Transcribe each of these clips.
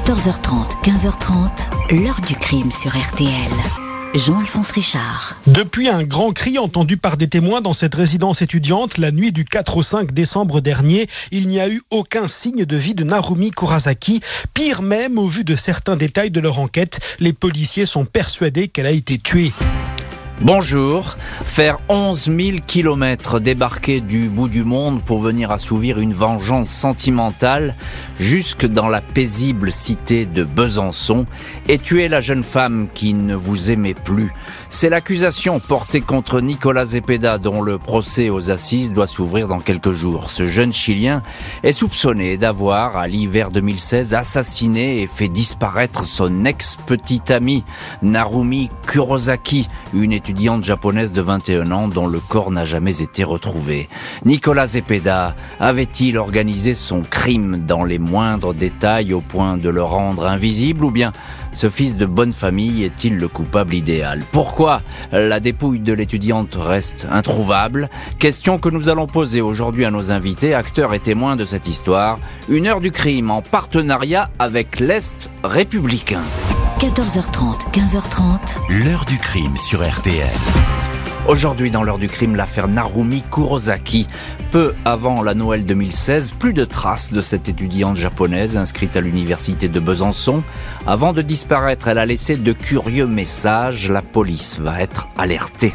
14h30, 15h30, l'heure du crime sur RTL. Jean-Alphonse Richard. Depuis un grand cri entendu par des témoins dans cette résidence étudiante la nuit du 4 au 5 décembre dernier, il n'y a eu aucun signe de vie de Narumi Kurasaki. Pire même, au vu de certains détails de leur enquête, les policiers sont persuadés qu'elle a été tuée. Bonjour. Faire 11 000 kilomètres, débarquer du bout du monde pour venir assouvir une vengeance sentimentale jusque dans la paisible cité de Besançon et tuer la jeune femme qui ne vous aimait plus. C'est l'accusation portée contre Nicolas Zepeda dont le procès aux assises doit s'ouvrir dans quelques jours. Ce jeune Chilien est soupçonné d'avoir, à l'hiver 2016, assassiné et fait disparaître son ex-petite amie, Narumi Kurosaki, une étudiante japonaise de 21 ans dont le corps n'a jamais été retrouvé. Nicolas Zepeda avait-il organisé son crime dans les moindres détails au point de le rendre invisible ou bien ce fils de bonne famille est-il le coupable idéal? Pourquoi la dépouille de l'étudiante reste introuvable? Question que nous allons poser aujourd'hui à nos invités, acteurs et témoins de cette histoire. Une heure du crime en partenariat avec l'Est républicain. 14h30, 15h30. L'heure du crime sur RTL. Aujourd'hui, dans l'heure du crime, l'affaire Narumi Kurosaki. Peu avant la Noël 2016, plus de traces de cette étudiante japonaise inscrite à l'université de Besançon. Avant de disparaître, elle a laissé de curieux messages. La police va être alertée.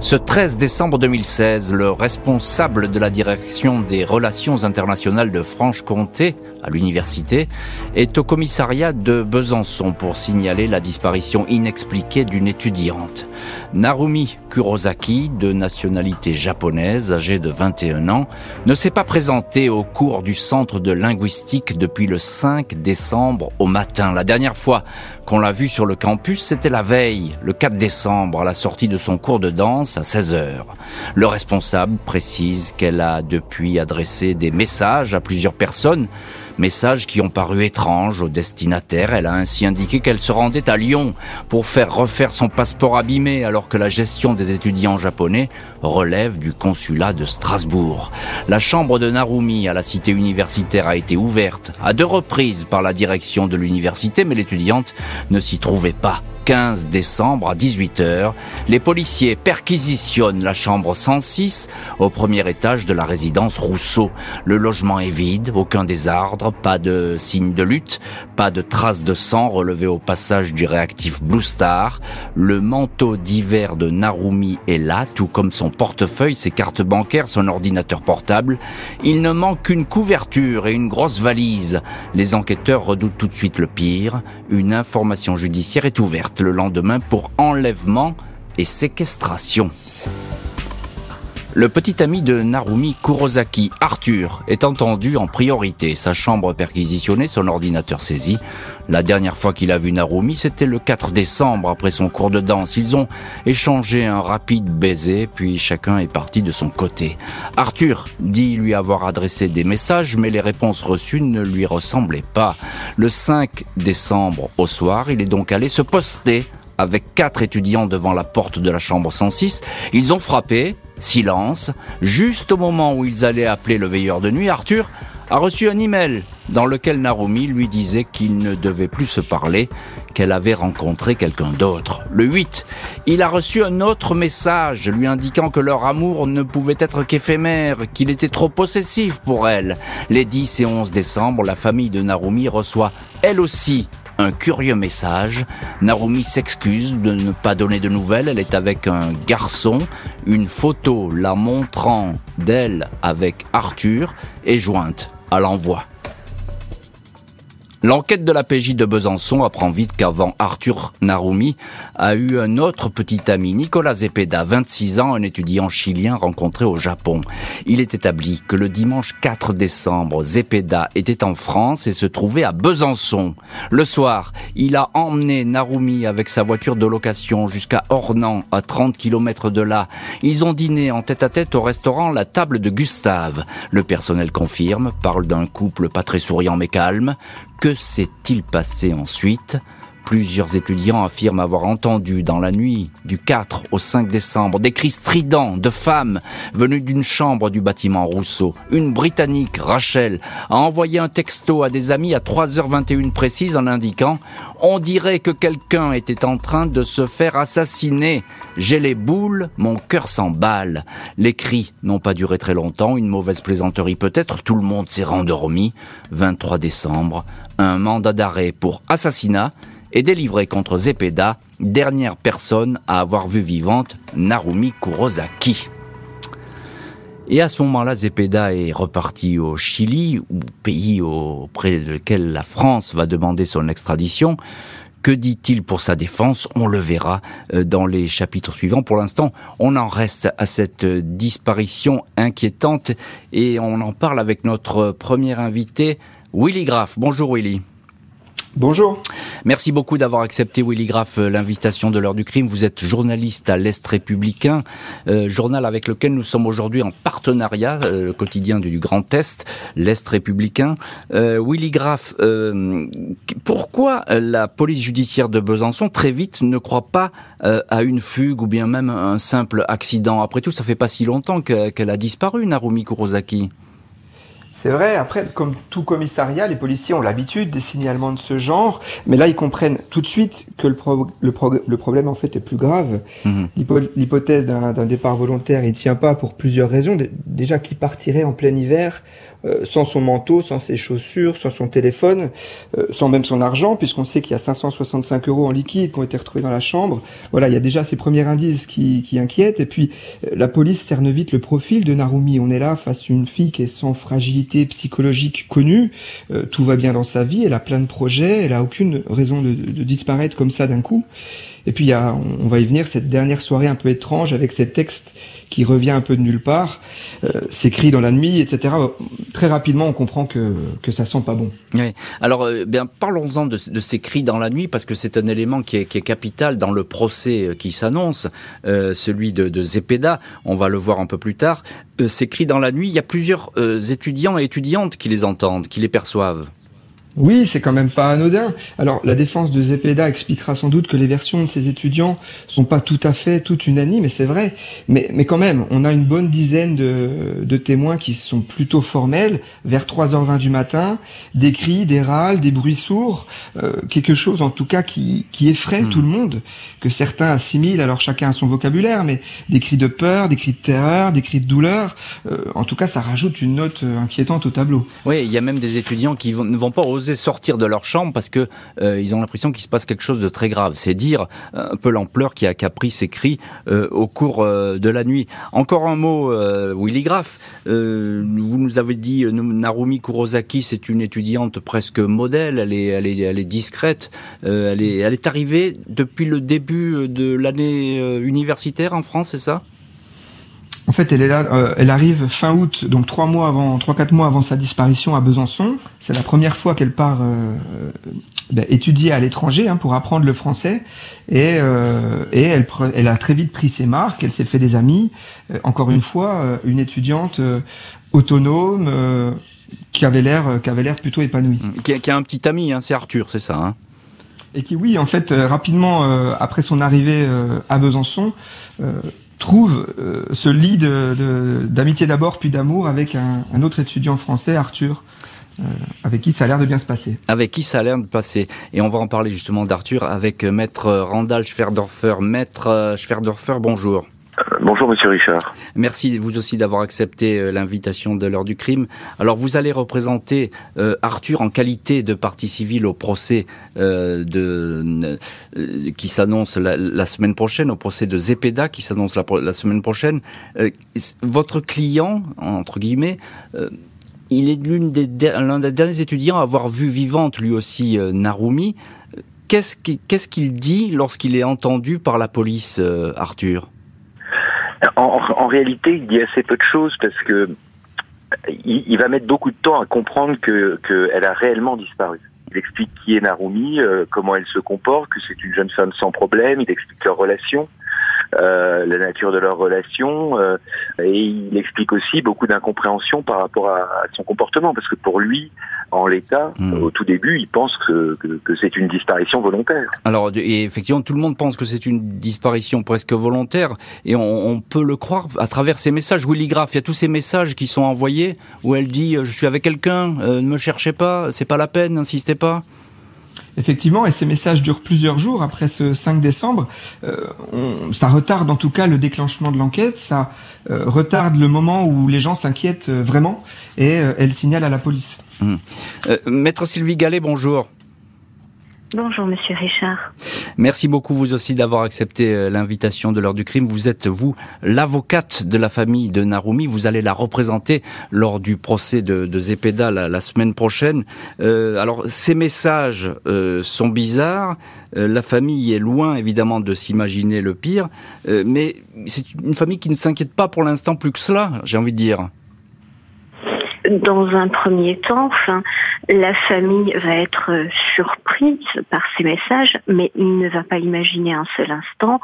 Ce 13 décembre 2016, le responsable de la direction des relations internationales de Franche-Comté, à l'université, est au commissariat de Besançon pour signaler la disparition inexpliquée d'une étudiante. Narumi Kurosaki, de nationalité japonaise, âgée de 21 ans, ne s'est pas présentée au cours du centre de linguistique depuis le 5 décembre au matin. La dernière fois qu'on l'a vue sur le campus, c'était la veille, le 4 décembre, à la sortie de son cours de danse à 16 heures. Le responsable précise qu'elle a depuis adressé des messages à plusieurs personnes Messages qui ont paru étranges au destinataire. Elle a ainsi indiqué qu'elle se rendait à Lyon pour faire refaire son passeport abîmé alors que la gestion des étudiants japonais relève du consulat de Strasbourg. La chambre de Narumi à la cité universitaire a été ouverte à deux reprises par la direction de l'université mais l'étudiante ne s'y trouvait pas. 15 décembre à 18h, les policiers perquisitionnent la chambre 106 au premier étage de la résidence Rousseau. Le logement est vide, aucun désordre, pas de signe de lutte, pas de traces de sang relevées au passage du réactif Blue Star. Le manteau d'hiver de Narumi est là, tout comme son portefeuille, ses cartes bancaires, son ordinateur portable. Il ne manque qu'une couverture et une grosse valise. Les enquêteurs redoutent tout de suite le pire. Une information judiciaire est ouverte le lendemain pour enlèvement et séquestration. Le petit ami de Narumi Kurosaki, Arthur, est entendu en priorité. Sa chambre perquisitionnée, son ordinateur saisi. La dernière fois qu'il a vu Narumi, c'était le 4 décembre après son cours de danse. Ils ont échangé un rapide baiser, puis chacun est parti de son côté. Arthur dit lui avoir adressé des messages, mais les réponses reçues ne lui ressemblaient pas. Le 5 décembre au soir, il est donc allé se poster avec quatre étudiants devant la porte de la chambre 106. Ils ont frappé, silence, juste au moment où ils allaient appeler le veilleur de nuit, Arthur a reçu un email dans lequel Narumi lui disait qu'il ne devait plus se parler, qu'elle avait rencontré quelqu'un d'autre. Le 8, il a reçu un autre message lui indiquant que leur amour ne pouvait être qu'éphémère, qu'il était trop possessif pour elle. Les 10 et 11 décembre, la famille de Narumi reçoit elle aussi un curieux message. Narumi s'excuse de ne pas donner de nouvelles. Elle est avec un garçon. Une photo la montrant d'elle avec Arthur est jointe à l'envoi. L'enquête de la PJ de Besançon apprend vite qu'avant Arthur Narumi a eu un autre petit ami, Nicolas Zepeda, 26 ans, un étudiant chilien rencontré au Japon. Il est établi que le dimanche 4 décembre, Zepeda était en France et se trouvait à Besançon. Le soir, il a emmené Narumi avec sa voiture de location jusqu'à Ornans, à 30 km de là. Ils ont dîné en tête à tête au restaurant La Table de Gustave. Le personnel confirme, parle d'un couple pas très souriant mais calme. Que s'est-il passé ensuite? Plusieurs étudiants affirment avoir entendu dans la nuit du 4 au 5 décembre des cris stridents de femmes venues d'une chambre du bâtiment Rousseau. Une Britannique, Rachel, a envoyé un texto à des amis à 3h21 précise en indiquant on dirait que quelqu'un était en train de se faire assassiner. J'ai les boules, mon cœur s'emballe. Les cris n'ont pas duré très longtemps, une mauvaise plaisanterie peut-être, tout le monde s'est rendormi. 23 décembre, un mandat d'arrêt pour assassinat est délivré contre Zepeda, dernière personne à avoir vu vivante Narumi Kurosaki. Et à ce moment-là, Zepeda est reparti au Chili, pays auprès lequel la France va demander son extradition. Que dit-il pour sa défense? On le verra euh, dans les chapitres suivants. Pour l'instant, on en reste à cette disparition inquiétante et on en parle avec notre premier invité, Willy Graff. Bonjour Willy. Bonjour. Merci beaucoup d'avoir accepté, Willy Graff, euh, l'invitation de l'heure du crime. Vous êtes journaliste à l'Est républicain, euh, journal avec lequel nous sommes aujourd'hui en partenariat, euh, le quotidien du Grand Est, l'Est républicain. Willy Graff, pourquoi la police judiciaire de Besançon, très vite, ne croit pas à une fugue ou bien même un simple accident? Après tout, ça fait pas si longtemps qu'elle a disparu, Narumi Kurosaki. C'est vrai, après, comme tout commissariat, les policiers ont l'habitude des signalements de ce genre, mais là, ils comprennent tout de suite que le, le, problème, en fait, est plus grave. Mhm. L'hypothèse d'un départ volontaire, il tient pas pour plusieurs raisons. Déjà, qui partirait en plein hiver euh, sans son manteau, sans ses chaussures, sans son téléphone, euh, sans même son argent, puisqu'on sait qu'il y a 565 euros en liquide qui ont été retrouvés dans la chambre. Voilà, il y a déjà ces premiers indices qui, qui inquiètent. Et puis, euh, la police cerne vite le profil de Narumi. On est là face à une fille qui est sans fragilité psychologique connue. tout va bien dans sa vie, elle a plein de projets, elle a aucune raison de, de disparaître comme ça d'un coup. Et puis, il y a, on va y venir, cette dernière soirée un peu étrange avec ces textes qui revient un peu de nulle part, euh, s'écrit dans la nuit, etc. Très rapidement, on comprend que, que ça sent pas bon. Oui. Alors, euh, bien, parlons-en de, ces cris dans la nuit, parce que c'est un élément qui est, capital dans le procès euh, qui s'annonce, celui de, de, Zepeda. On va le voir un peu plus tard. ces cris dans la nuit, il y a plusieurs étudiants et étudiantes qui les entendent, qui les perçoivent. Oui, c'est quand même pas anodin. Alors, la défense de Zepeda expliquera sans doute que les versions de ses étudiants sont pas tout à fait toutes unanimes, et c'est vrai. Mais, mais quand même, on a une bonne dizaine de, de témoins qui sont plutôt formels, vers 3h20 du matin, des cris, des râles, des bruits sourds, euh, quelque chose en tout cas qui, qui effraie hmm. tout le monde, que certains assimilent, alors chacun a son vocabulaire, mais des cris de peur, des cris de terreur, des cris de douleur, euh, en tout cas, ça rajoute une note euh, inquiétante au tableau. Oui, il y a même des étudiants qui vont, ne vont pas oser sortir de leur chambre parce que euh, ils ont l'impression qu'il se passe quelque chose de très grave. C'est dire euh, un peu l'ampleur qui a, pris ces cris euh, au cours de la nuit. Encore un mot, Willy Graff. vous nous avez dit Narumi Kurosaki, c'est une étudiante presque modèle. Elle est, elle est, elle est discrète. elle est, elle est arrivée depuis le début de l'année universitaire en France, c'est ça? En fait, elle est là, euh, elle arrive fin août, donc trois mois avant, trois quatre mois avant sa disparition à Besançon. C'est la première fois qu'elle part euh, ben, étudier à l'étranger hein, pour apprendre le français, et, euh, et elle, elle a très vite pris ses marques. Elle s'est fait des amis. encore une fois, une étudiante autonome qui avait l'air, qui avait l'air plutôt épanouie. Mmh. Qui a, qui a un petit ami, hein, c'est Arthur, c'est ça. Hein et qui, oui, en fait, rapidement après son arrivée à Besançon trouve euh, ce lit d'amitié d'abord puis d'amour avec un, autre étudiant français, Arthur. Euh, avec qui ça a l'air de bien se passer. Avec qui ça a l'air de passer. Et on va en parler justement d'Arthur avec maître Randall Schwerdorfer. Maître Schwerdorfer, bonjour. Bonjour Monsieur Richard. Merci vous aussi d'avoir accepté euh, l'invitation de l'heure du crime. Alors vous allez représenter euh, Arthur en qualité de partie civile au procès euh, qui s'annonce la, semaine prochaine, au procès de Zepeda qui s'annonce la, semaine prochaine. votre client, entre guillemets, il est l'un des, des, derniers étudiants à avoir vu vivante lui aussi Narumi. Qu'est-ce qu'il dit lorsqu'il est entendu par la police, Arthur? En, réalité, il dit assez peu de choses parce que il, va mettre beaucoup de temps à comprendre que qu'elle a réellement disparu. Il explique qui est Narumi, euh, comment elle se comporte, que c'est une jeune femme sans problème. Il explique leur relation. Euh, la nature de leur relation, euh, et il explique aussi beaucoup d'incompréhension par rapport à, son comportement, parce que pour lui, en l'état, hmm. au tout début, il pense que, que, c'est une disparition volontaire. Alors, et effectivement, tout le monde pense que c'est une disparition presque volontaire, et on, on, peut le croire à travers ces messages. Willy Graff, il y a tous ces messages qui sont envoyés où elle dit Je suis avec quelqu'un, ne me cherchez pas, c'est pas la peine, n'insistez pas. Effectivement, et ces messages durent plusieurs jours après ce 5 décembre. Euh, ça retarde en tout cas le déclenchement de l'enquête, ça euh, retarde le moment où les gens s'inquiètent euh, vraiment et elle signale à la police. Hum. Maître Sylvie Gallet, bonjour. Bonjour Monsieur Richard. Merci beaucoup vous aussi d'avoir accepté euh, l'invitation de l'heure du crime. Vous êtes vous l'avocate de la famille de Narumi. Vous allez la représenter lors du procès de, de Zepeda la, semaine prochaine. Euh, alors ces messages euh, sont bizarres. la famille est loin évidemment de s'imaginer le pire, mais c'est une famille qui ne s'inquiète pas pour l'instant plus que cela. J'ai envie de dire dans un premier temps, enfin, la famille va être surprise par ces messages, mais il ne va pas imaginer un seul instant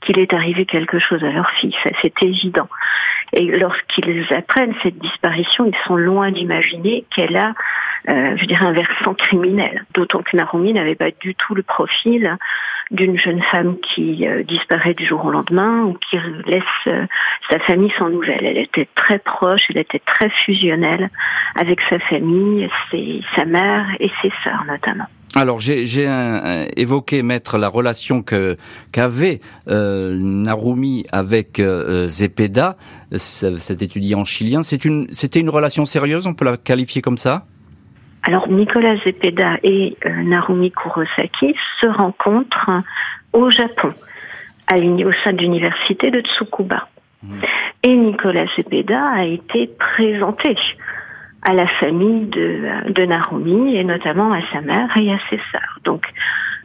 qu'il est arrivé quelque chose à leur fille. Ça, c'est évident. Et lorsqu'ils apprennent cette disparition, ils sont loin d'imaginer qu'elle a, euh, je dirais, un versant criminel. D'autant que Narumi n'avait pas du tout le profil d'une jeune femme qui euh, disparaît du jour au lendemain ou qui laisse euh, sa famille sans nouvelles. Elle était très proche, elle était très fusionnelle avec sa famille, sa mère et ses sœurs notamment. Alors j'ai évoqué, maître, la relation que qu'avait euh, Narumi avec Zepeda, cet étudiant chilien. C'était une relation sérieuse, on peut la qualifier comme ça? Alors Nicolas Zepeda et euh, Narumi Kurosaki se rencontrent au Japon, à au sein de l'université de Tsukuba. Mmh. Et Nicolas Zepeda a été présenté à la famille de, de Narumi et notamment à sa mère et à ses sœurs. Donc,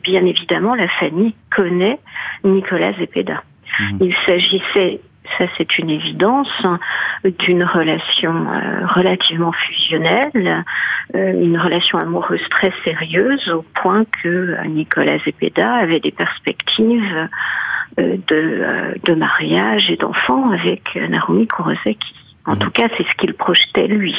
bien évidemment, la famille connaît Nicolas Zepeda. Mmh. Il s'agissait ça c'est une évidence, d'une relation euh, relativement fusionnelle, euh, une relation amoureuse très sérieuse au point que euh, Nicolas Zepeda avait des perspectives de, de mariage et d'enfants avec Narumi Kurosaki. En mhm. tout cas, c'est ce qu'il projetait lui.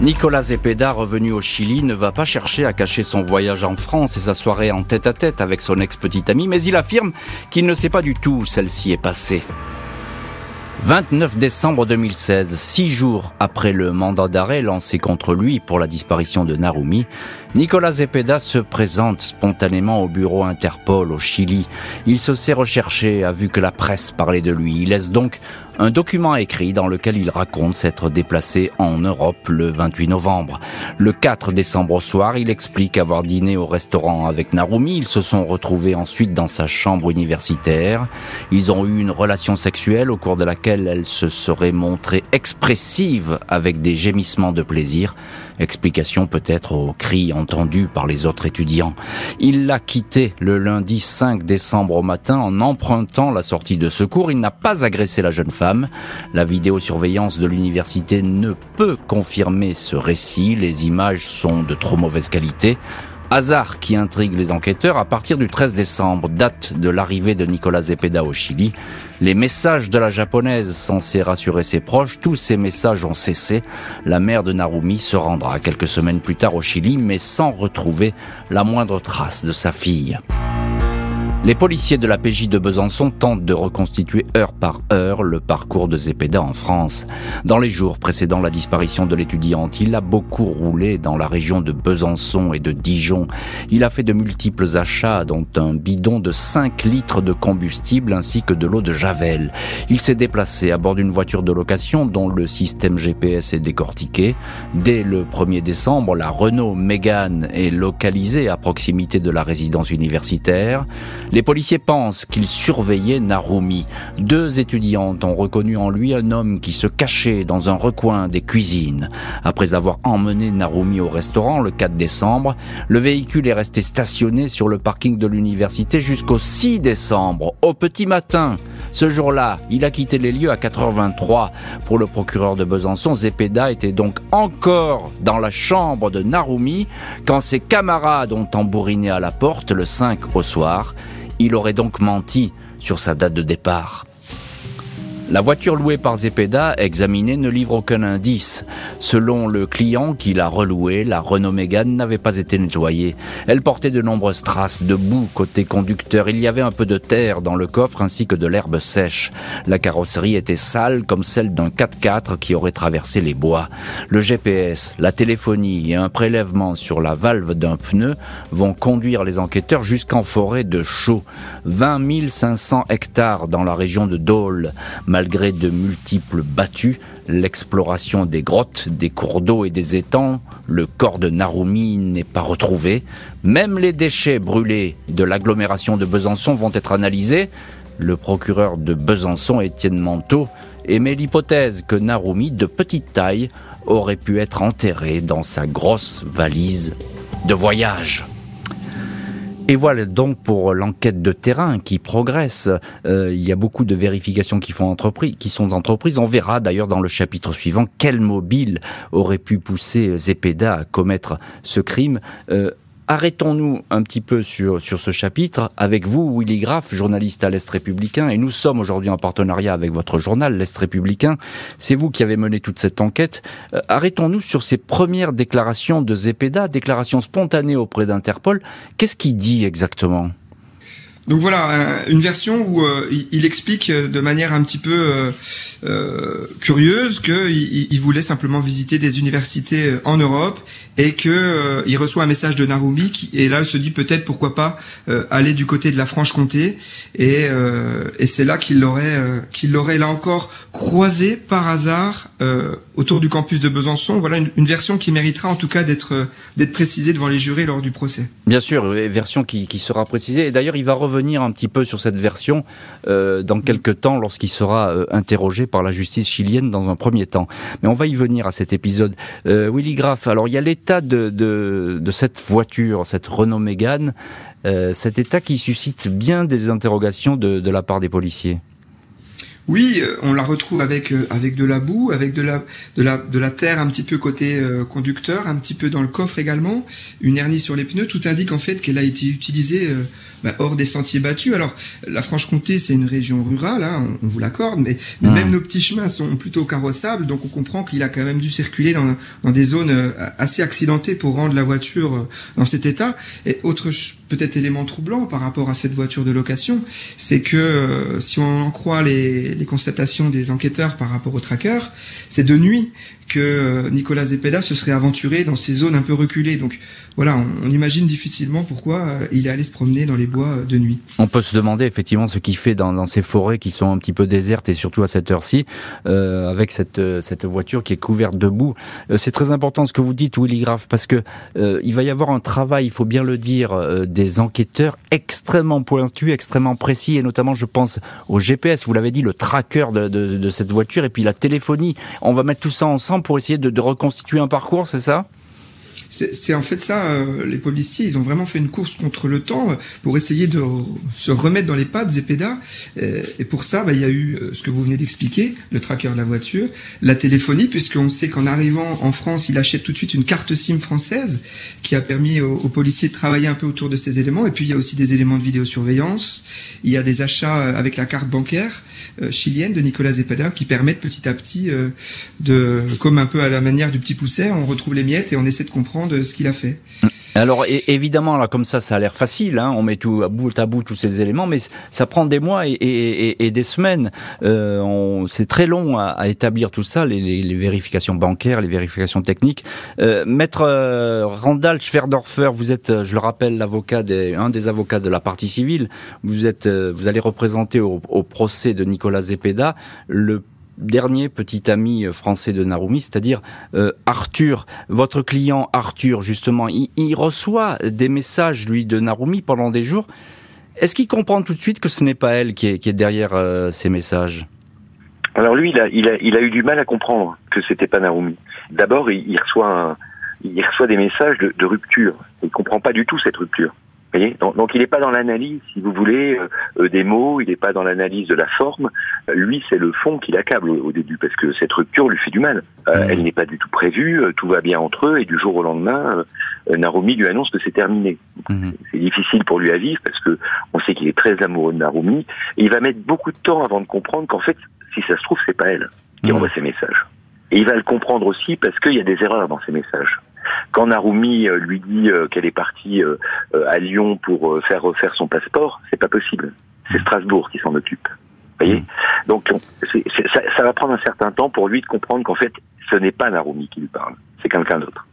Nicolas Zepeda, revenu au Chili, ne va pas chercher à cacher son voyage en France et sa soirée en tête-à-tête avec son ex-petite amie, mais il affirme qu'il ne sait pas du tout où celle-ci est passée. 29 décembre 2016, six jours après le mandat d'arrêt lancé contre lui pour la disparition de Narumi, Nicolas Zepeda se présente spontanément au bureau Interpol au Chili. Il se sait recherché, a vu que la presse parlait de lui. Il laisse donc un document écrit dans lequel il raconte s'être déplacé en Europe le 28 novembre. Le 4 décembre au soir, il explique avoir dîné au restaurant avec Narumi. Ils se sont retrouvés ensuite dans sa chambre universitaire. Ils ont eu une relation sexuelle au cours de laquelle elle se serait montrée expressive avec des gémissements de plaisir. Explication peut-être aux cris entendus par les autres étudiants. Il l'a quitté le lundi 5 décembre au matin en empruntant la sortie de secours. Il n'a pas agressé la jeune femme. La vidéosurveillance de l'université ne peut confirmer ce récit. Les images sont de trop mauvaise qualité. Hasard qui intrigue les enquêteurs, à partir du 13 décembre, date de l'arrivée de Nicolas Zepeda au Chili, les messages de la japonaise censés rassurer ses proches, tous ces messages ont cessé. La mère de Narumi se rendra quelques semaines plus tard au Chili, mais sans retrouver la moindre trace de sa fille. Les policiers de la PJ de Besançon tentent de reconstituer heure par heure le parcours de Zepeda en France. Dans les jours précédant la disparition de l'étudiante, il a beaucoup roulé dans la région de Besançon et de Dijon. Il a fait de multiples achats, dont un bidon de 5 litres de combustible ainsi que de l'eau de Javel. Il s'est déplacé à bord d'une voiture de location dont le système GPS est décortiqué. Dès le 1er décembre, la Renault Mégane est localisée à proximité de la résidence universitaire. Les policiers pensent qu'il surveillait Narumi. Deux étudiantes ont reconnu en lui un homme qui se cachait dans un recoin des cuisines. Après avoir emmené Narumi au restaurant le 4 décembre, le véhicule est resté stationné sur le parking de l'université jusqu'au 6 décembre, au petit matin. Ce jour-là, il a quitté les lieux à 4h23. Pour le procureur de Besançon, Zepeda était donc encore dans la chambre de Narumi quand ses camarades ont tambouriné à la porte le 5 au soir. Il aurait donc menti sur sa date de départ. La voiture louée par Zepeda, examinée, ne livre aucun indice. Selon le client qui l'a relouée, la Renault Mégane n'avait pas été nettoyée. Elle portait de nombreuses traces de boue côté conducteur. Il y avait un peu de terre dans le coffre ainsi que de l'herbe sèche. La carrosserie était sale comme celle d'un 4x4 qui aurait traversé les bois. Le GPS, la téléphonie et un prélèvement sur la valve d'un pneu vont conduire les enquêteurs jusqu'en forêt de Chaux. 20 500 hectares dans la région de Dole. Malgré de multiples battues, l'exploration des grottes, des cours d'eau et des étangs, le corps de Narumi n'est pas retrouvé. Même les déchets brûlés de l'agglomération de Besançon vont être analysés. Le procureur de Besançon, Étienne Manteau, émet l'hypothèse que Narumi, de petite taille, aurait pu être enterré dans sa grosse valise de voyage. Et voilà donc pour l'enquête de terrain qui progresse. Euh, il y a beaucoup de vérifications qui, sont entreprises. On verra d'ailleurs dans le chapitre suivant quel mobile aurait pu pousser Zepeda à commettre ce crime. Euh, Arrêtons-nous un petit peu sur, sur ce chapitre avec vous, Willy Graff, journaliste à l'Est républicain, et nous sommes aujourd'hui en partenariat avec votre journal, l'Est républicain. C'est vous qui avez mené toute cette enquête. Euh, arrêtons-nous sur ces premières déclarations de Zepeda, déclarations spontanées auprès d'Interpol. Qu'est-ce qu'il dit exactement? Donc voilà, une version où euh, il, explique de manière un petit peu euh, curieuse qu'il il voulait simplement visiter des universités en Europe et que euh, il reçoit un message de Narumi et là il se dit peut-être pourquoi pas euh, aller du côté de la Franche-Comté et, euh, et c'est là qu'il l'aurait qu'il l'aurait là encore croisé par hasard autour du campus de Besançon voilà une, version qui méritera en tout cas d'être d'être précisée devant les jurés lors du procès. Bien sûr version qui, sera précisée. Et d'ailleurs il va revenir un petit peu sur cette version dans quelques temps lorsqu'il sera interrogé par la justice chilienne dans un premier temps. Mais on va y venir à cet épisode. Willy Graff alors il y a l'état de, cette voiture, cette Renault Mégane, euh, cet état qui suscite bien des interrogations de, la part des policiers. Oui, euh, on la retrouve avec euh, avec de la boue, avec de la de la de la terre un petit peu côté conducteur, un petit peu dans le coffre également, une hernie sur les pneus. Tout indique en fait qu'elle a été utilisée bah, hors des sentiers battus. Alors, la Franche-Comté, c'est une région rurale, hein, on, vous l'accorde, mais, même nos petits chemins sont plutôt carrossables, donc on comprend qu'il a quand même dû circuler dans, dans des zones euh, assez accidentées pour rendre la voiture euh, dans cet état. Et autre peut-être élément troublant par rapport à cette voiture de location, c'est que euh, si on en croit les, les constatations des enquêteurs par rapport au tracker, c'est de nuit que Nicolas Zepeda se serait aventuré dans ces zones un peu reculées. Donc voilà, on, imagine difficilement pourquoi euh, il est allé se promener dans les bois euh, de nuit. On peut se demander effectivement ce qu'il fait dans, ces forêts qui sont un petit peu désertes et surtout à cette heure-ci, euh, avec cette, cette voiture qui est couverte de boue. c'est très important ce que vous dites, Willy Graff, parce que il va y avoir un travail, il faut bien le dire, des enquêteurs extrêmement pointus, extrêmement précis, et notamment je pense au GPS, vous l'avez dit, le tracker de, de, cette voiture, et puis la téléphonie. On va mettre tout ça ensemble pour essayer de reconstituer un parcours, c'est ça? C'est en fait ça, euh, les policiers, ils ont vraiment fait une course contre le temps euh, pour essayer de se remettre dans les pas de Zepeda. Euh, et pour ça, bah, il y a eu ce que vous venez d'expliquer, le tracker de la voiture, la téléphonie, puisqu'on sait qu'en arrivant en France, il achète tout de suite une carte SIM française qui a permis aux, policiers de travailler un peu autour de ces éléments. Et puis, il y a aussi des éléments de vidéosurveillance, il y a des achats avec la carte bancaire. Chilienne de Nicolas Zepeda qui permettent petit à petit de, comme un peu à la manière du petit pousset, on retrouve les miettes et on essaie de comprendre ce qu'il a fait. Alors évidemment, là, comme ça, ça a l'air facile. Hein, on met tout à bout à bout tous ces éléments, mais ça prend des mois et, des semaines. Euh, c'est très long à, établir tout ça, les, vérifications bancaires, les vérifications techniques. Maître Randall Schwerdorfer, vous êtes, je le rappelle, l'avocat un des avocats de la partie civile. Vous êtes, vous allez représenter au, au procès de Nicolas Zepeda, le dernier petit ami français de Narumi, c'est-à-dire euh, Arthur. Votre client Arthur, justement, il, reçoit des messages, lui, de Narumi pendant des jours. Est-ce qu'il comprend tout de suite que ce n'est pas elle qui est, derrière euh, ces messages? Alors lui, il a, eu du mal à comprendre que c'était pas Narumi. D'abord, il, reçoit il reçoit des messages de, de rupture. Il comprend pas du tout cette rupture donc, il n'est pas dans l'analyse, si vous voulez, euh, euh, des mots, il n'est pas dans l'analyse de la forme. Euh, lui, c'est le fond qui l'accable au, début, parce que cette rupture lui fait du mal. Elle n'est pas du tout prévue, tout va bien entre eux, et du jour au lendemain, Narumi lui annonce que c'est terminé. Mhm. C'est difficile pour lui à vivre, parce que on sait qu'il est très amoureux de Narumi, et il va mettre beaucoup de temps avant de comprendre qu'en fait, si ça se trouve, c'est pas elle qui mmh. envoie ces messages. Et il va le comprendre aussi parce qu'il y a des erreurs dans ces messages. Quand Narumi euh, lui dit euh, qu'elle est partie euh, à Lyon pour faire refaire son passeport, c'est pas possible. C'est Strasbourg qui s'en occupe. Vous voyez mmh. Donc ça, ça va prendre un certain temps pour lui de comprendre qu'en fait, ce n'est pas Narumi qui lui parle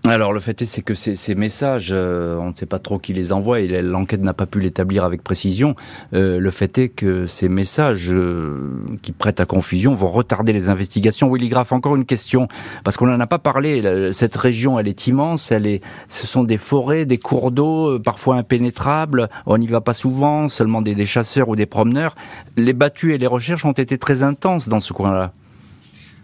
Alors le fait est, c'est que ces, ces messages, euh, on ne sait pas trop qui les envoie et l'enquête n'a pas pu l'établir avec précision. Euh, le fait est que ces messages euh, qui prêtent à confusion vont retarder les investigations. Willy Graff, encore une question, parce qu'on n'en a pas parlé. Cette région, elle est immense, elle est, ce sont des forêts, des cours d'eau, parfois impénétrables. On n'y va pas souvent, seulement des, des chasseurs ou des promeneurs. Les battues et les recherches ont été très intenses dans ce coin-là.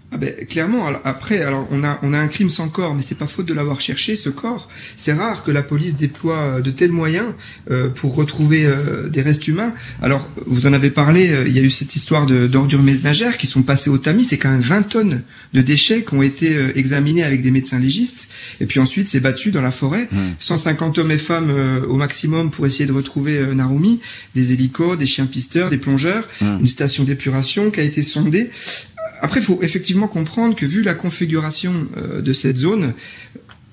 Ah ben, clairement, après, alors on a on a un crime sans corps, mais c'est pas faute de l'avoir cherché ce corps. C'est rare que la police déploie euh, de tels moyens euh, pour retrouver euh, des restes humains. Alors vous en avez parlé, il y a eu cette histoire de d'ordures ménagères qui sont passées au tamis. C'est quand même 20 tonnes de déchets qui ont été examinés avec des médecins légistes, et puis ensuite c'est battu dans la forêt. 150 mmh. hommes et femmes au maximum pour essayer de retrouver Narumi, des hélicos, des chiens pisteurs, des plongeurs, mmh. une station d'épuration qui a été sondée après, il faut effectivement comprendre que vu la configuration euh, de cette zone,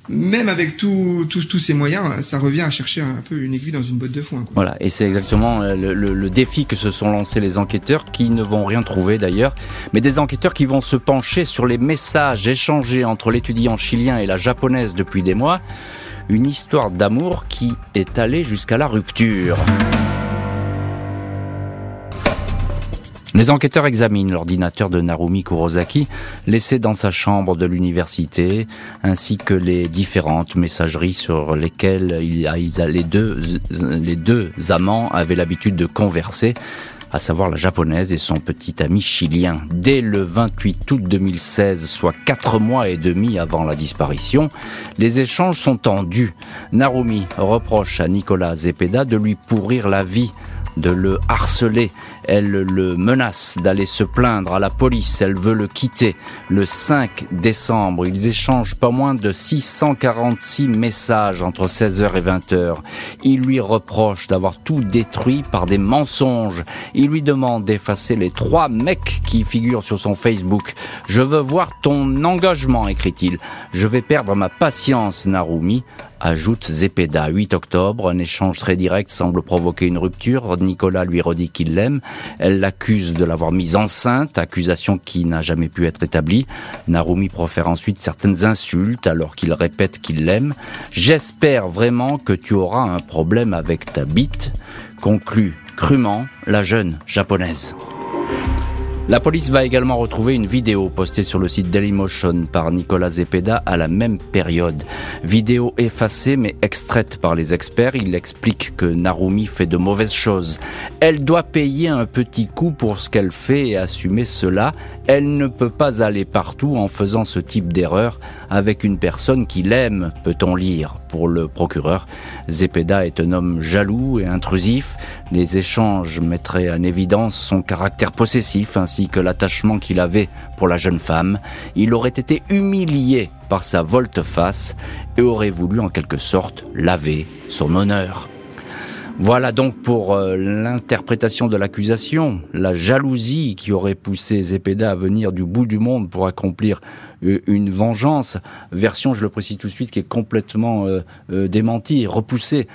même avec tous ces moyens, ça revient à chercher un peu une aiguille dans une botte de foin. Voilà, et c'est exactement euh, le, défi que se sont lancés les enquêteurs, qui ne vont rien trouver d'ailleurs, mais des enquêteurs qui vont se pencher sur les messages échangés entre l'étudiant chilien et la japonaise depuis des mois, une histoire d'amour qui est allée jusqu'à la rupture. Les enquêteurs examinent l'ordinateur de Narumi Kurosaki, laissé dans sa chambre de l'université, ainsi que les différentes messageries sur lesquelles les, deux, les deux amants avaient l'habitude de converser à savoir la japonaise et son petit ami chilien. Dès le 28 août 2016, soit quatre mois et demi avant la disparition, les échanges sont tendus. Narumi reproche à Nicolas Zepeda de lui pourrir la vie de le harceler. Elle le menace d'aller se plaindre à la police. Elle veut le quitter. Le 5 décembre, ils échangent pas moins de 646 messages entre 16h et 20h. Il lui reproche d'avoir tout détruit par des mensonges. Il lui demande d'effacer les trois mecs qui figurent sur son Facebook. Je veux voir ton engagement, écrit-il. Je vais perdre ma patience, Narumi ajoute Zepeda. 8 octobre, un échange très direct semble provoquer une rupture. Nicolas lui redit qu'il l'aime. Elle l'accuse de l'avoir mise enceinte, accusation qui n'a jamais pu être établie. Narumi profère ensuite certaines insultes alors qu'il répète qu'il l'aime. J'espère vraiment que tu auras un problème avec ta bite, conclut crûment la jeune japonaise. La police va également retrouver une vidéo postée sur le site Dailymotion par Nicolas Zepeda à la même période. Vidéo effacée mais extraite par les experts. Il explique que Narumi fait de mauvaises choses. Elle doit payer un petit coup pour ce qu'elle fait et assumer cela. Elle ne peut pas aller partout en faisant ce type d'erreur avec une personne qui l'aime, peut-on lire. Pour le procureur, Zepeda est un homme jaloux et intrusif. Les échanges mettraient en évidence son caractère possessif ainsi que l'attachement qu'il avait pour la jeune femme. Il aurait été humilié par sa volte-face et aurait voulu en quelque sorte laver son honneur. Voilà donc pour euh, l'interprétation de l'accusation, la jalousie qui aurait poussé Zepeda à venir du bout du monde pour accomplir une vengeance, version, je le précise tout de suite, qui est complètement euh, euh, démentie, repoussée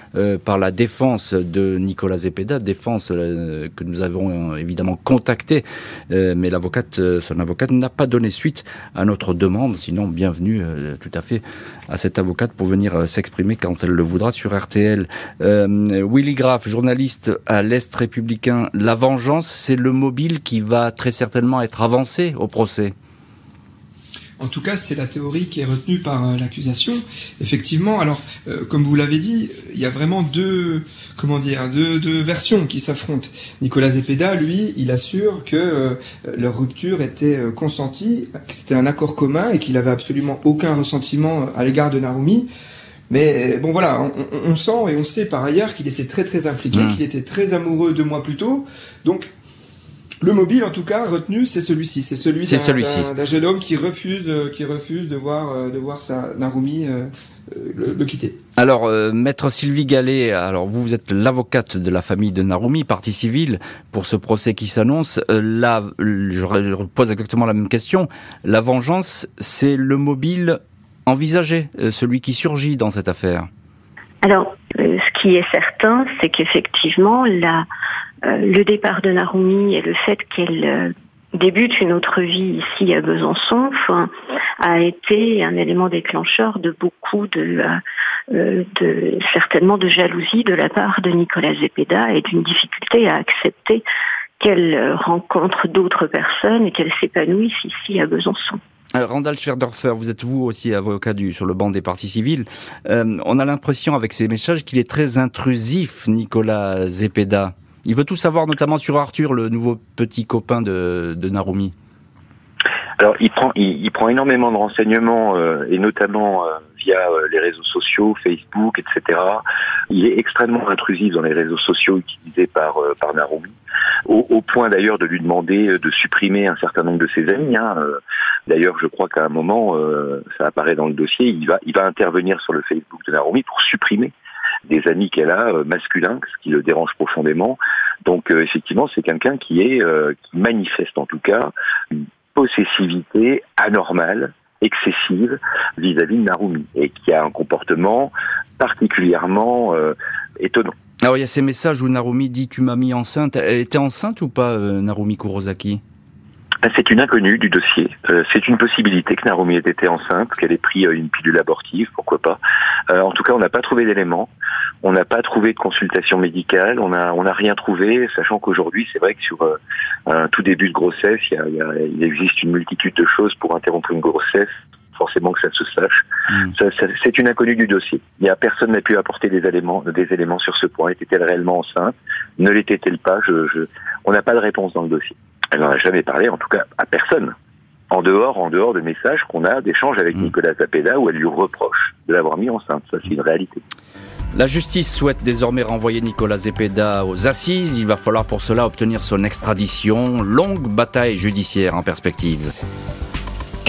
par la défense de Nicolas Zepeda, défense que nous avons évidemment contactée, mais l'avocate, son avocate n'a pas donné suite à notre demande, sinon bienvenue tout à fait à cette avocate pour venir s'exprimer quand elle le voudra sur RTL. Willy Graff, journaliste à l'Est républicain, la vengeance, c'est le mobile qui va très certainement être avancé au procès. En tout cas, c'est la théorie qui est retenue par euh, l'accusation. Effectivement, alors, euh, comme vous l'avez dit, il y a vraiment deux, comment dire, deux, deux versions qui s'affrontent. Nicolas Zepeda, lui, il assure que euh, leur rupture était consentie, que c'était un accord commun et qu'il avait absolument aucun ressentiment à l'égard de Narumi. Mais bon voilà, on, on, sent et on sait par ailleurs qu'il était très très impliqué, mmh. qu'il était très amoureux deux mois plus tôt. Donc le mobile, en tout cas, retenu, c'est celui-ci. C'est celui, d'un jeune homme qui refuse, euh, qui refuse de voir, euh, de voir sa Narumi euh, le, quitter. Alors, euh, maître Sylvie Gallet, alors vous, vous êtes l'avocate de la famille de Narumi, partie civile, pour ce procès qui s'annonce. Euh, là, je pose exactement la même question. La vengeance, c'est le mobile envisagé, euh, celui qui surgit dans cette affaire? Alors, ce qui est certain, c'est qu'effectivement, le départ de Narumi et le fait qu'elle débute une autre vie ici à Besançon a été un élément déclencheur de beaucoup de, euh, de certainement de jalousie de la part de Nicolas Zepeda et d'une difficulté à accepter qu'elle rencontre d'autres personnes et qu'elle s'épanouisse ici à Besançon. Euh, Randall Schwerdorfer, vous êtes vous aussi avocat du, sur le banc des partis civils. Euh, on a l'impression avec ces messages qu'il est très intrusif, Nicolas Zepeda. Il veut tout savoir, notamment sur Arthur, le nouveau petit copain de, de Narumi. Alors, il prend, il, prend énormément de renseignements, euh, et notamment euh, via euh, les réseaux sociaux, Facebook, etc. Il est extrêmement intrusif dans les réseaux sociaux utilisés par, par Narumi, au, point d'ailleurs de lui demander de supprimer un certain nombre de ses amis. Hein. D'ailleurs, je crois qu'à un moment, ça apparaît dans le dossier, il va, il va intervenir sur le Facebook de Narumi pour supprimer des amis qu'elle a euh, masculins, ce qui le dérange profondément. Donc euh, effectivement, c'est quelqu'un qui est euh, qui manifeste en tout cas une possessivité anormale, excessive vis-à-vis de Narumi et qui a un comportement particulièrement étonnant. Alors il y a ces messages où Narumi dit tu m'as mis enceinte. Elle était enceinte ou pas, Narumi Kurosaki? Ben, c'est une inconnue du dossier. Euh, c'est une possibilité que Narumi ait été enceinte, qu'elle ait pris euh, une pilule abortive, pourquoi pas. Euh, en tout cas, on n'a pas trouvé d'éléments. On n'a pas trouvé de consultation médicale. On n'a on a rien trouvé, sachant qu'aujourd'hui, c'est vrai que sur un tout début de grossesse, il, y a, il, existe une multitude de choses pour interrompre une grossesse forcément que ça se sache. Hmm. c'est une inconnue du dossier. Il y a personne n'a pu apporter des éléments, des éléments sur ce point. Était-elle réellement enceinte? Ne l'était-elle pas? Je, je, On n'a pas de réponse dans le dossier. Elle n'en a jamais parlé, en tout cas à personne. En dehors, en dehors de messages qu'on a d'échanges avec mm. Nicolas Zapeda où elle lui reproche de l'avoir mis enceinte. Ça, c'est une réalité. La justice souhaite désormais renvoyer Nicolas Zepeda aux assises. Il va falloir pour cela obtenir son extradition. Longue bataille judiciaire en perspective.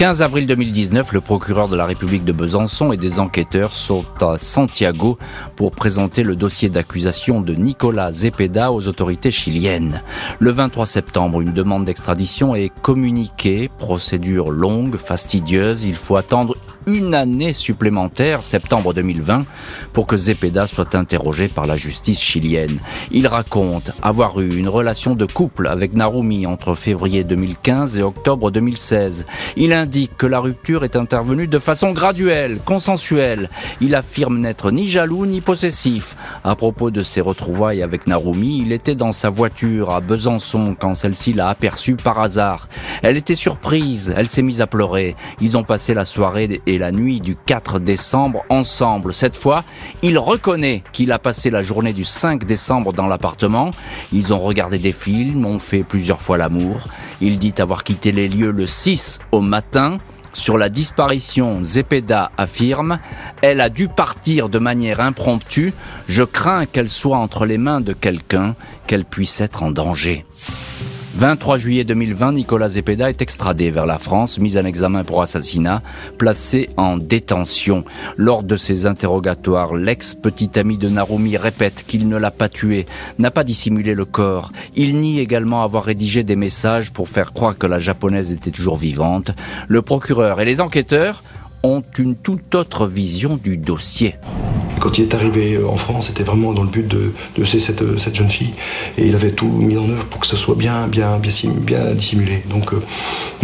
15 avril 2019, le procureur de la République de Besançon et des enquêteurs sont à Santiago pour présenter le dossier d'accusation de Nicolas Zepeda aux autorités chiliennes. Le 23 septembre, une demande d'extradition est communiquée, procédure longue, fastidieuse, il faut attendre une année supplémentaire, septembre 2020, pour que Zepeda soit interrogé par la justice chilienne. Il raconte avoir eu une relation de couple avec Narumi entre février 2015 et octobre 2016. Il indique que la rupture est intervenue de façon graduelle, consensuelle. Il affirme n'être ni jaloux ni possessif. À propos de ses retrouvailles avec Narumi, il était dans sa voiture à Besançon quand celle-ci l'a aperçu par hasard. Elle était surprise, elle s'est mise à pleurer. Ils ont passé la soirée la nuit du 4 décembre ensemble. Cette fois, il reconnaît qu'il a passé la journée du 5 décembre dans l'appartement. Ils ont regardé des films, ont fait plusieurs fois l'amour. Il dit avoir quitté les lieux le 6 au matin. Sur la disparition, Zepeda affirme Elle a dû partir de manière impromptue. Je crains qu'elle soit entre les mains de quelqu'un, qu'elle puisse être en danger. 23 juillet 2020, Nicolas Zepeda est extradé vers la France, mis en examen pour assassinat, placé en détention. Lors de ses interrogatoires, l'ex-petit ami de Narumi répète qu'il ne l'a pas tué, n'a pas dissimulé le corps. Il nie également avoir rédigé des messages pour faire croire que la japonaise était toujours vivante. Le procureur et les enquêteurs ont une toute autre vision du dossier. Quand il est arrivé en France, c'était vraiment dans le but de, de cette, cette, jeune fille. Et il avait tout mis en œuvre pour que ce soit bien, bien, bien, bien dissimulé. Donc, euh,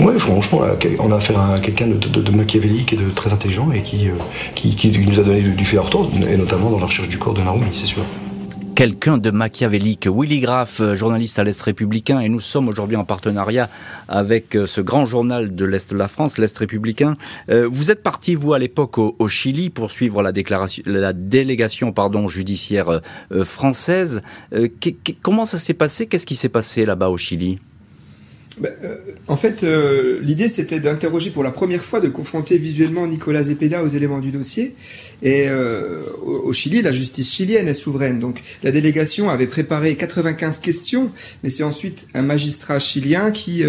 ouais, franchement, on a affaire à quelqu'un de, machiavélique et de très intelligent et qui, euh, qui, qui, nous a donné du, du fil à et notamment dans la recherche du corps de Narumi, c'est sûr quelqu'un de machiavélique. Willy Graff, euh, journaliste à l'Est républicain, et nous sommes aujourd'hui en partenariat avec euh, ce grand journal de l'Est de la France, l'Est républicain. Euh, vous êtes parti, vous, à l'époque, au, Chili pour suivre la, déclaration, la délégation pardon, judiciaire française. comment ça s'est passé? Qu'est-ce qui s'est passé là-bas au Chili? Bah, euh, en fait, euh, l'idée c'était d'interroger pour la première fois, de confronter visuellement Nicolas Zepeda aux éléments du dossier. Et euh, au, Chili, la justice chilienne est souveraine. Donc la délégation avait préparé 95 questions, mais c'est ensuite un magistrat chilien qui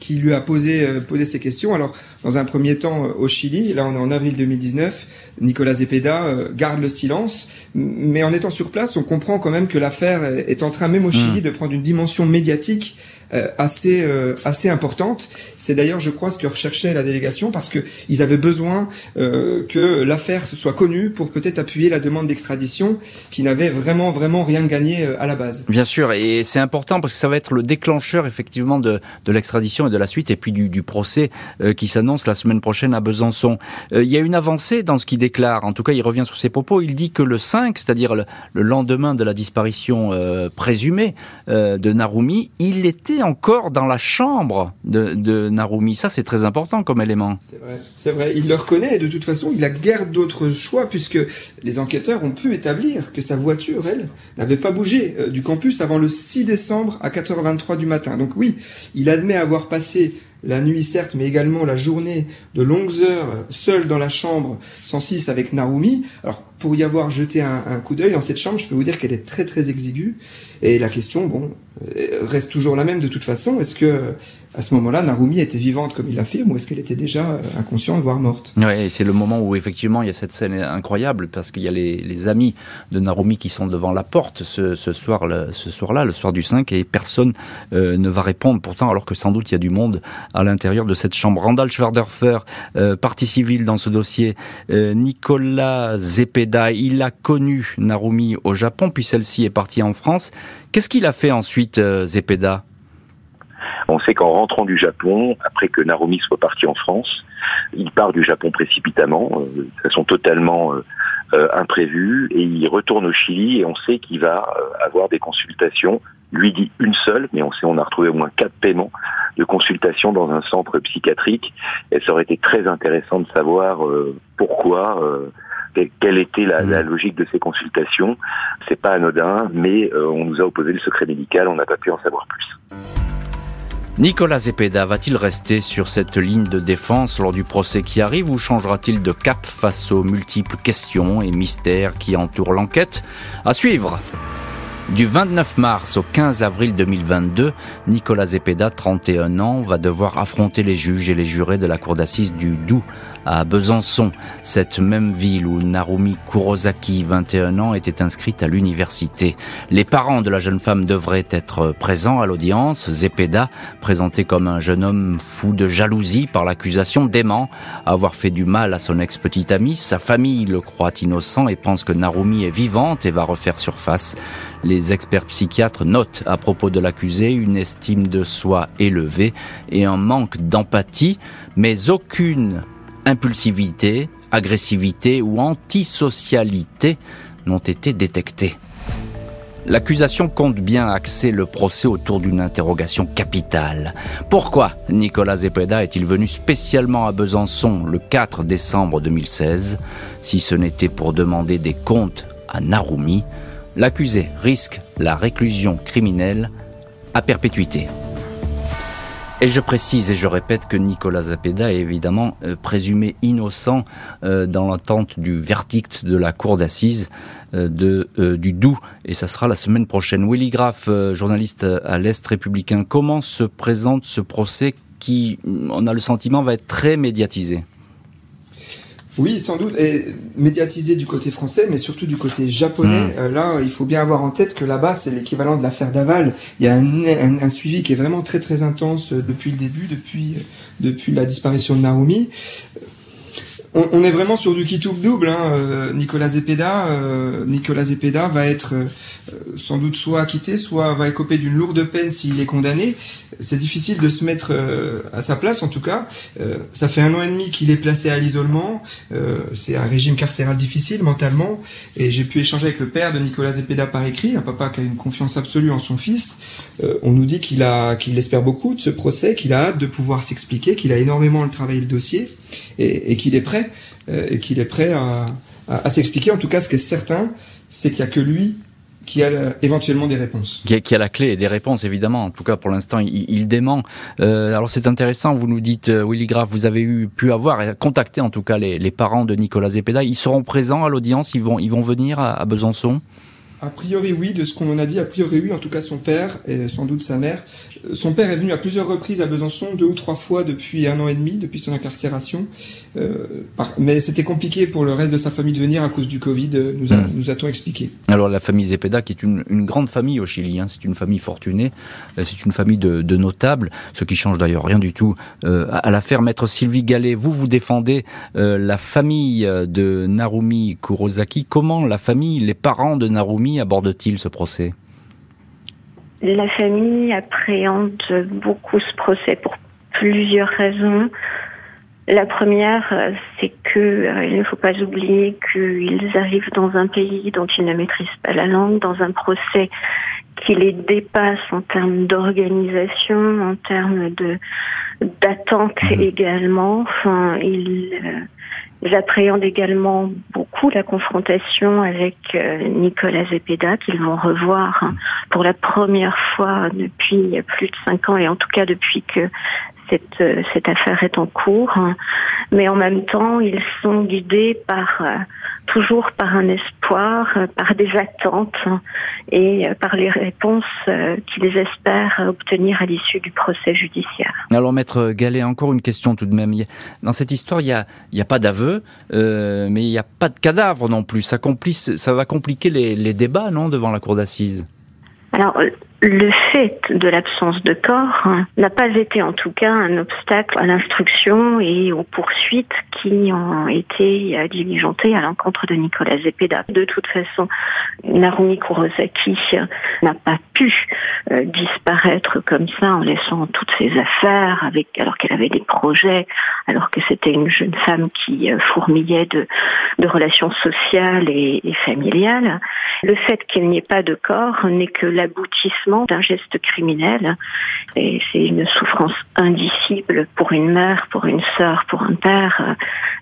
qui lui a posé posé ces questions. Alors dans un premier temps au Chili, là on est en avril 2019, Nicolas Zepeda garde le silence, mais en étant sur place, on comprend quand même que l'affaire est en train, même au Chili, mmh. de prendre une dimension médiatique euh, assez euh, assez importante. C'est d'ailleurs, je crois, ce que recherchait la délégation parce que ils avaient besoin euh, que l'affaire soit connue pour peut-être appuyer la demande d'extradition qui n'avait vraiment vraiment rien gagné à la base. Bien sûr, et c'est important parce que ça va être le déclencheur effectivement de, de l'extradition et de la suite et puis du, du procès qui s'annonce la semaine prochaine à Besançon. il y a une avancée dans ce qu'il déclare. En tout cas, il revient sur ses propos. Il dit que le 5, c'est-à-dire le, le, lendemain de la disparition présumée de Narumi, il était encore dans la chambre de, Narumi. Ça, c'est très important comme élément. C'est vrai, c'est vrai. Il le reconnaît et de toute façon, il a guère d'autres choix puisque les enquêteurs ont pu établir que sa voiture, elle, n'avait pas bougé euh, du campus avant le 6 décembre à 4h23 du matin. Donc oui, il admet avoir passé la nuit certes, mais également la journée de longues heures seul dans la chambre 106 avec Narumi. Alors pour y avoir jeté un, un coup d'œil dans cette chambre, je peux vous dire qu'elle est très très exiguë. Et la question, bon, euh, reste toujours la même de toute façon. Est-ce que à ce moment-là, Narumi était vivante comme il l'affirme ou est-ce qu'elle était déjà euh, inconsciente, voire morte? Oui, c'est le moment où effectivement il y a cette scène incroyable parce qu'il y a les, amis de Narumi qui sont devant la porte ce, soir, ce soir-là, le soir du 5, et personne euh, ne va répondre pourtant alors que sans doute il y a du monde à l'intérieur de cette chambre. Randall Schwarderfer, euh, partie civile dans ce dossier, Nicolas Zepeda, il a connu Narumi au Japon puis celle-ci est partie en France. Qu'est-ce qu'il a fait ensuite, Zepeda? On sait qu'en rentrant du Japon, après que Narumi soit parti en France, il part du Japon précipitamment, euh, de façon totalement euh, euh, imprévue, et il retourne au Chili et on sait qu'il va avoir des consultations. Lui dit une seule, mais on sait on a retrouvé au moins quatre paiements de consultation dans un centre psychiatrique. Et ça aurait été très intéressant de savoir pourquoi. Quelle était la, la, mmh. logique de ces consultations C'est pas anodin, mais on nous a opposé le secret médical, on n'a pas pu en savoir plus. Nicolas Zepeda va-t-il rester sur cette ligne de défense lors du procès qui arrive ou changera-t-il de cap face aux multiples questions et mystères qui entourent l'enquête? À suivre du 29 mars au 15 avril 2022, Nicolas Zepeda, 31 ans, va devoir affronter les juges et les jurés de la cour d'assises du Doubs à Besançon, cette même ville où Narumi Kurosaki, 21 ans, était inscrite à l'université. Les parents de la jeune femme devraient être présents à l'audience. Zepeda, présenté comme un jeune homme fou de jalousie par l'accusation d'aimant, avoir fait du mal à son ex-petite amie. Sa famille le croit innocent et pense que Narumi est vivante et va refaire surface. Les experts psychiatres notent à propos de l'accusé une estime de soi élevée et un manque d'empathie, mais aucune impulsivité, agressivité ou antisocialité n'ont été détectées. L'accusation compte bien axer le procès autour d'une interrogation capitale. Pourquoi Nicolas Zepeda est-il venu spécialement à Besançon le 4 décembre 2016 Si ce n'était pour demander des comptes à Narumi, l'accusé risque la réclusion criminelle à perpétuité. Et je précise et je répète que Nicolas Zapeda est évidemment euh, présumé innocent euh, dans l'attente du verdict de la cour d'assises euh, du Doubs et ça sera la semaine prochaine. Willy Graff, journaliste à l'Est républicain, comment se présente ce procès qui, on a le sentiment, va être très médiatisé? Oui, sans doute, et médiatisé du côté français, mais surtout du côté japonais. Hmm. Euh, là, il faut bien avoir en tête que là-bas, c'est l'équivalent de l'affaire Daval. Il y a un, un, suivi qui est vraiment très très intense euh, depuis le début, depuis euh, depuis la disparition de Narumi on, est vraiment sur du qui double. Hein. Euh, Nicolas Zepeda, euh, Nicolas Zepeda va être euh, sans doute soit acquitté, soit va écoper d'une lourde peine s'il est condamné. C'est difficile de se mettre à sa place, en tout cas. ça fait un an et demi qu'il est placé à l'isolement. c'est un régime carcéral difficile mentalement. Et j'ai pu échanger avec le père de Nicolas Zepeda par écrit, un papa qui a une confiance absolue en son fils. on nous dit qu'il a, qu'il espère beaucoup de ce procès, qu'il a hâte de pouvoir s'expliquer, qu'il a énormément travaillé le dossier et, qu'il est prêt, euh, et qu'il est prêt à, s'expliquer. En tout cas, ce qui est certain, c'est qu'il n'y a que lui qui a éventuellement des réponses. Qui a, la clé et des réponses, évidemment. En tout cas, pour l'instant, il, dément. Euh, alors, c'est intéressant. Vous nous dites, euh, Willy Graff, vous avez eu pu avoir contacté en tout cas les, parents de Nicolas Zepeda. Ils seront présents à l'audience. Ils vont, venir à Besançon? A priori oui, de ce qu'on en a dit, a priori oui, en tout cas son père et sans doute sa mère. Euh, son père est venu à plusieurs reprises à Besançon, deux ou trois fois depuis un an et demi, depuis son incarcération. Euh, mais c'était compliqué pour le reste de sa famille de venir à cause du Covid, euh, nous, a, hmm. nous a-t-on expliqué. Alors la famille Zepeda, qui est une, une grande famille au Chili, hein, c'est une famille fortunée, c'est une famille de, de, notables, ce qui change d'ailleurs rien du tout euh, à l'affaire Maître Sylvie Gallet. Vous, vous défendez euh, la famille de Narumi Kurosaki. Comment la famille, les parents de Narumi aborde-t-il ce procès? La famille appréhende beaucoup ce procès pour plusieurs raisons. La première, c'est que euh, il ne faut pas oublier qu'ils arrivent dans un pays dont ils ne maîtrisent pas la langue, dans un procès qui les dépasse en termes d'organisation, en termes de d'attente mmh. également. Enfin, ils euh, J'appréhende également beaucoup la confrontation avec euh, Nicolas Zepeda, qu'ils vont revoir hein, pour la première fois depuis plus de cinq ans, et en tout cas depuis que cette, euh, cette affaire est en cours. Mais en même temps, ils sont guidés par euh, toujours par un espoir, par des attentes et par les réponses qu'ils espèrent obtenir à l'issue du procès judiciaire. Alors, maître Gallet, encore une question tout de même. Dans cette histoire, il n'y a, il a pas d'aveu, mais il n'y a pas de cadavre non plus. Ça, complice, ça va compliquer les, les débats, non, devant la cour d'assises? Alors, le fait de l'absence de corps n'a pas été en tout cas un obstacle à l'instruction et aux poursuites qui ont été diligentées à l'encontre de Nicolas Zepeda. De toute façon, Narumi Kurosaki n'a pas pu euh, disparaître comme ça en laissant toutes ses affaires avec alors qu'elle avait des projets, alors que c'était une jeune femme qui euh, fourmillait de, relations sociales et, familiales. Le fait qu'il n'y ait pas de corps n'est que l'aboutissement d'un geste criminel. Et c'est une souffrance indicible pour une mère, pour une sœur, pour un père, euh,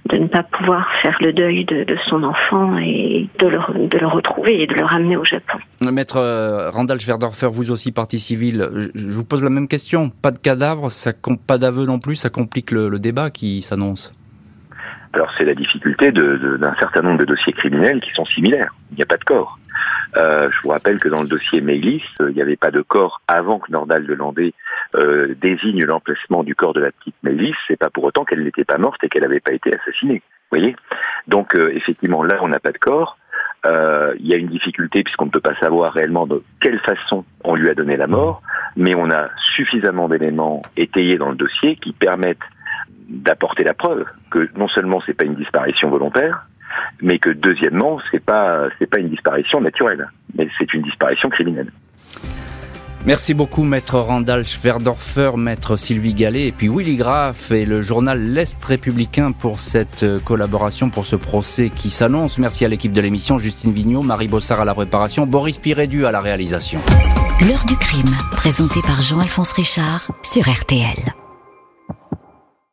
de ne pas pouvoir faire le deuil de, son enfant et de le, de le, retrouver et de le ramener au Japon. Maître euh, Randall Schwerdorfer, vous aussi partie civile, je vous pose la même question. Pas de cadavre, ça, pas d'aveu non plus, ça complique le, débat qui s'annonce. Alors c'est la difficulté d'un certain nombre de dossiers criminels qui sont similaires. Il n'y a pas de corps. Euh, je vous rappelle que dans le dossier Maylis, euh, il n'y avait pas de corps avant que Nordal de Landé euh, désigne l'emplacement du corps de la petite Maylis. C'est pas pour autant qu'elle n'était pas morte et qu'elle n'avait pas été assassinée. Voyez? Donc effectivement, là, on n'a pas de corps. Il y a une difficulté puisqu'on ne peut pas savoir réellement de quelle façon on lui a donné la mort, mais on a suffisamment d'éléments étayés dans le dossier qui permettent d'apporter la preuve que non seulement c'est pas une disparition volontaire, mais que deuxièmement, c'est pas c'est pas une disparition naturelle, mais c'est une disparition criminelle. Merci beaucoup, maître Randall Schwerdorfer, maître Sylvie Gallet, et puis Willy Graff et le journal L'Est républicain pour cette euh, collaboration, pour ce procès qui s'annonce. Merci à l'équipe de l'émission, Justine Vignot, Marie Bossard à la préparation, Boris Pirédu à la réalisation. L'heure du crime, présenté par Jean-Alphonse Richard sur RTL.